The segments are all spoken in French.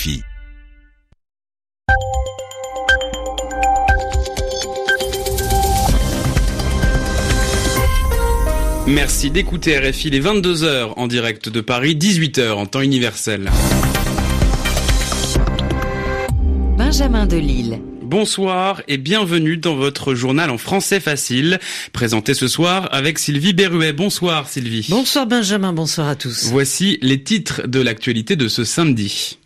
RFI. Merci d'écouter RFI les 22h en direct de Paris, 18h en temps universel. Benjamin Delille. Bonsoir et bienvenue dans votre journal en français facile, présenté ce soir avec Sylvie Berruet. Bonsoir Sylvie. Bonsoir Benjamin, bonsoir à tous. Voici les titres de l'actualité de ce samedi.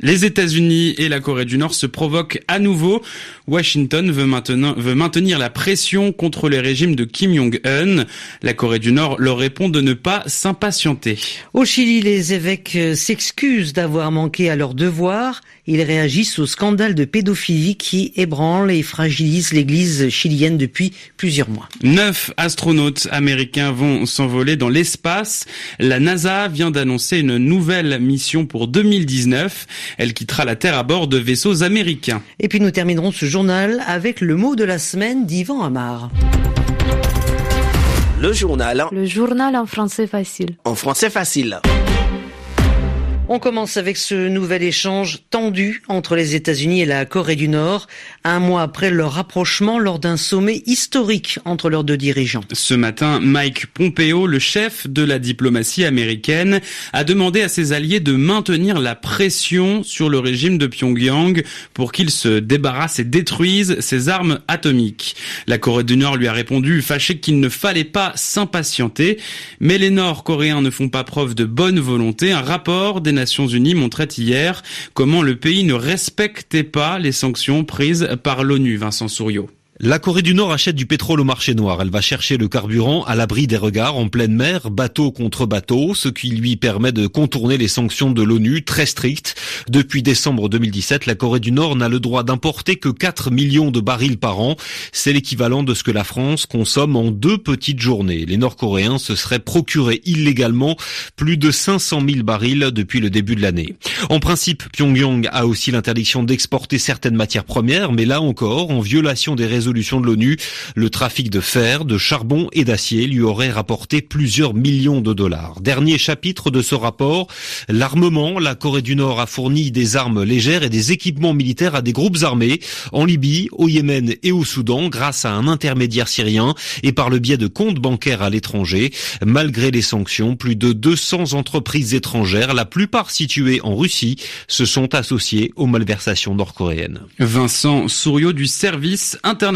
Les États-Unis et la Corée du Nord se provoquent à nouveau. Washington veut, maintenir la pression contre les régimes de Kim Jong-un. La Corée du Nord leur répond de ne pas s'impatienter. Au Chili, les évêques s'excusent d'avoir manqué à leurs devoirs. Ils réagissent au scandale de pédophilie qui ébranle et fragilise l'église chilienne depuis plusieurs mois. Neuf astronautes américains vont s'envoler dans l'espace. La NASA vient d'annoncer une nouvelle mission pour 2019. Elle quittera la Terre à bord de vaisseaux américains. Et puis nous terminerons ce journal avec le mot de la semaine d'Yvan Amar. Le journal. Le journal en français facile. En français facile. On commence avec ce nouvel échange tendu entre les États-Unis et la Corée du Nord, un mois après leur rapprochement lors d'un sommet historique entre leurs deux dirigeants. Ce matin, Mike Pompeo, le chef de la diplomatie américaine, a demandé à ses alliés de maintenir la pression sur le régime de Pyongyang pour qu'il se débarrasse et détruise ses armes atomiques. La Corée du Nord lui a répondu fâché qu'il ne fallait pas s'impatienter, mais les Nord-Coréens ne font pas preuve de bonne volonté. Un rapport des Nations Unies montrait hier comment le pays ne respectait pas les sanctions prises par l'ONU, Vincent Souriau. La Corée du Nord achète du pétrole au marché noir. Elle va chercher le carburant à l'abri des regards en pleine mer, bateau contre bateau, ce qui lui permet de contourner les sanctions de l'ONU très strictes. Depuis décembre 2017, la Corée du Nord n'a le droit d'importer que 4 millions de barils par an. C'est l'équivalent de ce que la France consomme en deux petites journées. Les Nord-Coréens se seraient procuré illégalement plus de 500 000 barils depuis le début de l'année. En principe, Pyongyang a aussi l'interdiction d'exporter certaines matières premières, mais là encore, en violation des résolutions de l'ONU, le trafic de fer, de charbon et d'acier lui aurait rapporté plusieurs millions de dollars. Dernier chapitre de ce rapport, l'armement. La Corée du Nord a fourni des armes légères et des équipements militaires à des groupes armés en Libye, au Yémen et au Soudan grâce à un intermédiaire syrien et par le biais de comptes bancaires à l'étranger. Malgré les sanctions, plus de 200 entreprises étrangères, la plupart situées en Russie, se sont associées aux malversations nord-coréennes. Vincent Souriau du service international.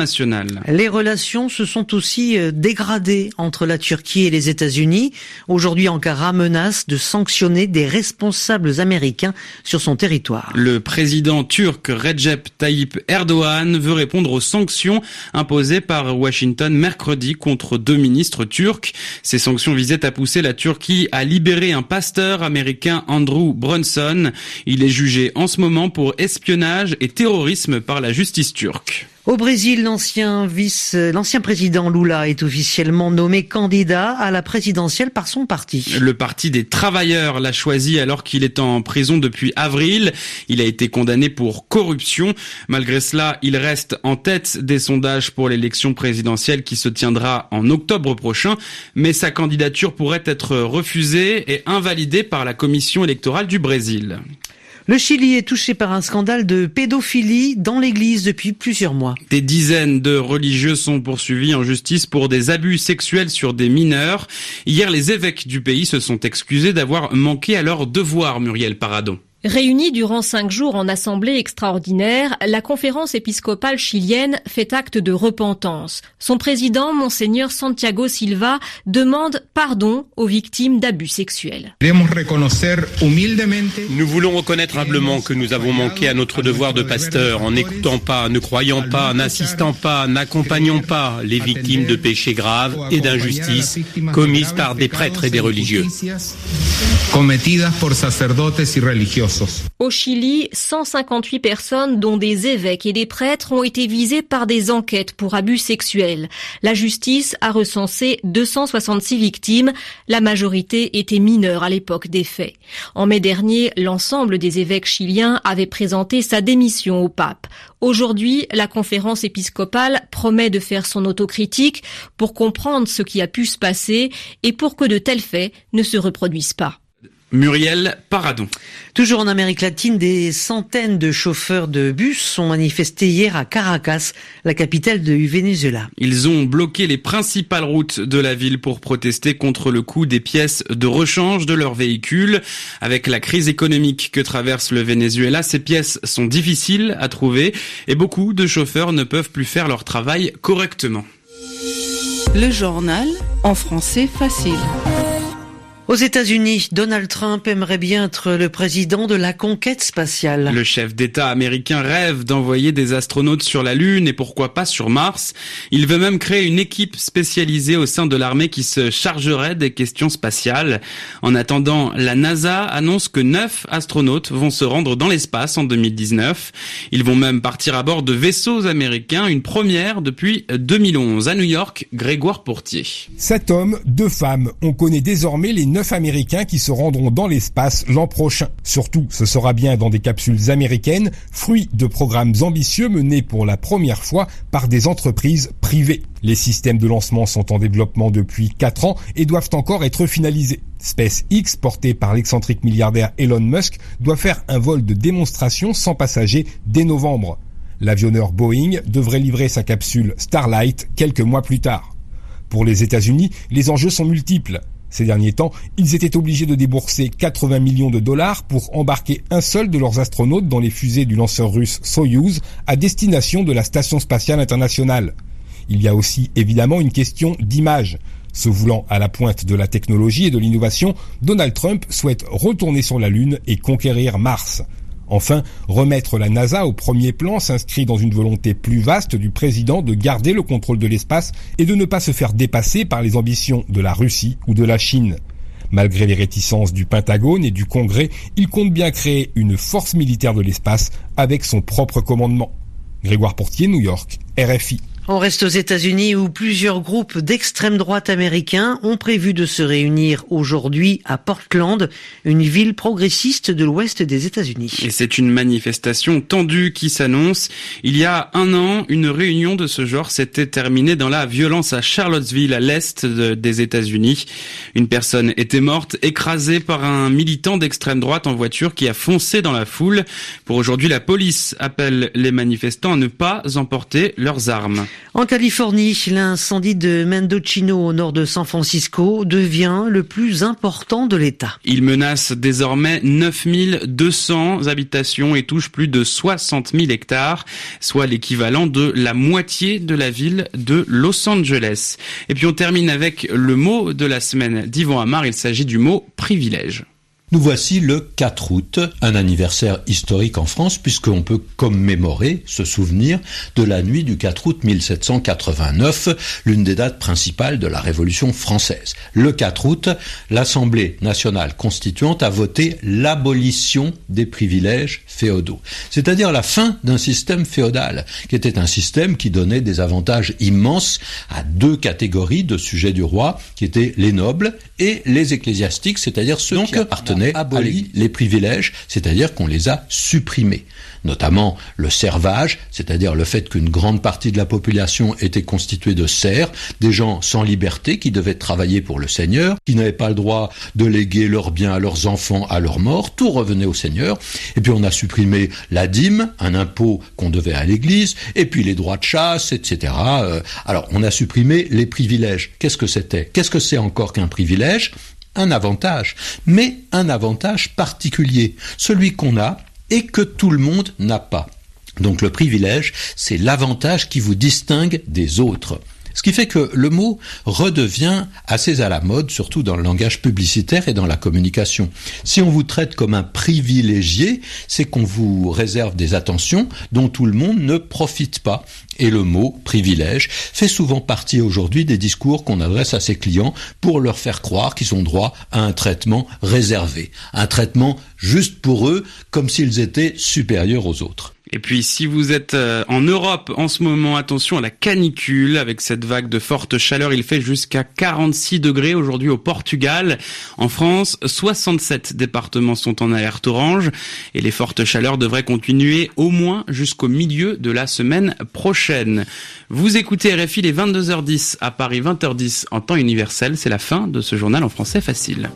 Les relations se sont aussi euh, dégradées entre la Turquie et les États-Unis. Aujourd'hui, Ankara menace de sanctionner des responsables américains sur son territoire. Le président turc Recep Tayyip Erdogan veut répondre aux sanctions imposées par Washington mercredi contre deux ministres turcs. Ces sanctions visaient à pousser la Turquie à libérer un pasteur américain Andrew Brunson. Il est jugé en ce moment pour espionnage et terrorisme par la justice turque. Au Brésil, l'ancien vice, l'ancien président Lula est officiellement nommé candidat à la présidentielle par son parti. Le parti des travailleurs l'a choisi alors qu'il est en prison depuis avril. Il a été condamné pour corruption. Malgré cela, il reste en tête des sondages pour l'élection présidentielle qui se tiendra en octobre prochain. Mais sa candidature pourrait être refusée et invalidée par la commission électorale du Brésil. Le Chili est touché par un scandale de pédophilie dans l'église depuis plusieurs mois. Des dizaines de religieux sont poursuivis en justice pour des abus sexuels sur des mineurs. Hier, les évêques du pays se sont excusés d'avoir manqué à leur devoir, Muriel Paradon. Réunie durant cinq jours en assemblée extraordinaire, la conférence épiscopale chilienne fait acte de repentance. Son président, Monseigneur Santiago Silva, demande pardon aux victimes d'abus sexuels. Nous voulons reconnaître humblement que nous avons manqué à notre devoir de pasteur en n'écoutant pas, ne croyant pas, n'assistant pas, n'accompagnant pas les victimes de péchés graves et d'injustices commises par des prêtres et des religieux. Au Chili, 158 personnes, dont des évêques et des prêtres, ont été visées par des enquêtes pour abus sexuels. La justice a recensé 266 victimes. La majorité était mineure à l'époque des faits. En mai dernier, l'ensemble des évêques chiliens avait présenté sa démission au pape. Aujourd'hui, la conférence épiscopale promet de faire son autocritique pour comprendre ce qui a pu se passer et pour que de tels faits ne se reproduisent pas. Muriel Paradon. Toujours en Amérique latine, des centaines de chauffeurs de bus ont manifesté hier à Caracas, la capitale du Venezuela. Ils ont bloqué les principales routes de la ville pour protester contre le coût des pièces de rechange de leurs véhicules. Avec la crise économique que traverse le Venezuela, ces pièces sont difficiles à trouver et beaucoup de chauffeurs ne peuvent plus faire leur travail correctement. Le journal en français facile. Aux États-Unis, Donald Trump aimerait bien être le président de la conquête spatiale. Le chef d'État américain rêve d'envoyer des astronautes sur la Lune et pourquoi pas sur Mars. Il veut même créer une équipe spécialisée au sein de l'armée qui se chargerait des questions spatiales. En attendant, la NASA annonce que neuf astronautes vont se rendre dans l'espace en 2019. Ils vont même partir à bord de vaisseaux américains, une première depuis 2011. À New York, Grégoire Portier. Sept hommes, deux femmes. On connaît désormais les neuf Américains qui se rendront dans l'espace l'an prochain. Surtout, ce sera bien dans des capsules américaines, fruit de programmes ambitieux menés pour la première fois par des entreprises privées. Les systèmes de lancement sont en développement depuis 4 ans et doivent encore être finalisés. SpaceX, porté par l'excentrique milliardaire Elon Musk, doit faire un vol de démonstration sans passagers dès novembre. L'avionneur Boeing devrait livrer sa capsule Starlight quelques mois plus tard. Pour les États-Unis, les enjeux sont multiples. Ces derniers temps, ils étaient obligés de débourser 80 millions de dollars pour embarquer un seul de leurs astronautes dans les fusées du lanceur russe Soyuz à destination de la Station spatiale internationale. Il y a aussi évidemment une question d'image. Se voulant à la pointe de la technologie et de l'innovation, Donald Trump souhaite retourner sur la Lune et conquérir Mars. Enfin, remettre la NASA au premier plan s'inscrit dans une volonté plus vaste du président de garder le contrôle de l'espace et de ne pas se faire dépasser par les ambitions de la Russie ou de la Chine. Malgré les réticences du Pentagone et du Congrès, il compte bien créer une force militaire de l'espace avec son propre commandement. Grégoire Portier, New York, RFI. On reste aux États-Unis où plusieurs groupes d'extrême droite américains ont prévu de se réunir aujourd'hui à Portland, une ville progressiste de l'ouest des États-Unis. Et c'est une manifestation tendue qui s'annonce. Il y a un an, une réunion de ce genre s'était terminée dans la violence à Charlottesville, à l'est des États-Unis. Une personne était morte, écrasée par un militant d'extrême droite en voiture qui a foncé dans la foule. Pour aujourd'hui, la police appelle les manifestants à ne pas emporter leurs armes. En Californie, l'incendie de Mendocino au nord de San Francisco devient le plus important de l'État. Il menace désormais 9200 habitations et touche plus de 60 000 hectares, soit l'équivalent de la moitié de la ville de Los Angeles. Et puis on termine avec le mot de la semaine d'Yvon Amar, il s'agit du mot privilège. Nous voici le 4 août, un anniversaire historique en France puisqu'on peut commémorer, se souvenir de la nuit du 4 août 1789, l'une des dates principales de la Révolution française. Le 4 août, l'Assemblée nationale constituante a voté l'abolition des privilèges féodaux, c'est-à-dire la fin d'un système féodal, qui était un système qui donnait des avantages immenses à deux catégories de sujets du roi, qui étaient les nobles et les ecclésiastiques, c'est-à-dire ceux qui appartenaient aboli les privilèges, c'est-à-dire qu'on les a supprimés. Notamment le servage, c'est-à-dire le fait qu'une grande partie de la population était constituée de serfs, des gens sans liberté qui devaient travailler pour le Seigneur, qui n'avaient pas le droit de léguer leurs biens à leurs enfants à leur mort, tout revenait au Seigneur. Et puis on a supprimé la dîme, un impôt qu'on devait à l'Église, et puis les droits de chasse, etc. Euh, alors on a supprimé les privilèges. Qu'est-ce que c'était? Qu'est-ce que c'est encore qu'un privilège? Un avantage, mais un avantage particulier, celui qu'on a et que tout le monde n'a pas. Donc le privilège, c'est l'avantage qui vous distingue des autres. Ce qui fait que le mot redevient assez à la mode, surtout dans le langage publicitaire et dans la communication. Si on vous traite comme un privilégié, c'est qu'on vous réserve des attentions dont tout le monde ne profite pas. Et le mot privilège fait souvent partie aujourd'hui des discours qu'on adresse à ses clients pour leur faire croire qu'ils ont droit à un traitement réservé, un traitement juste pour eux, comme s'ils étaient supérieurs aux autres. Et puis si vous êtes euh, en Europe en ce moment, attention à la canicule avec cette vague de forte chaleur. Il fait jusqu'à 46 degrés aujourd'hui au Portugal. En France, 67 départements sont en alerte orange et les fortes chaleurs devraient continuer au moins jusqu'au milieu de la semaine Vous écoutez RFI les 22h10 à Paris 20h10 en temps universel. C'est la fin de ce journal en français facile.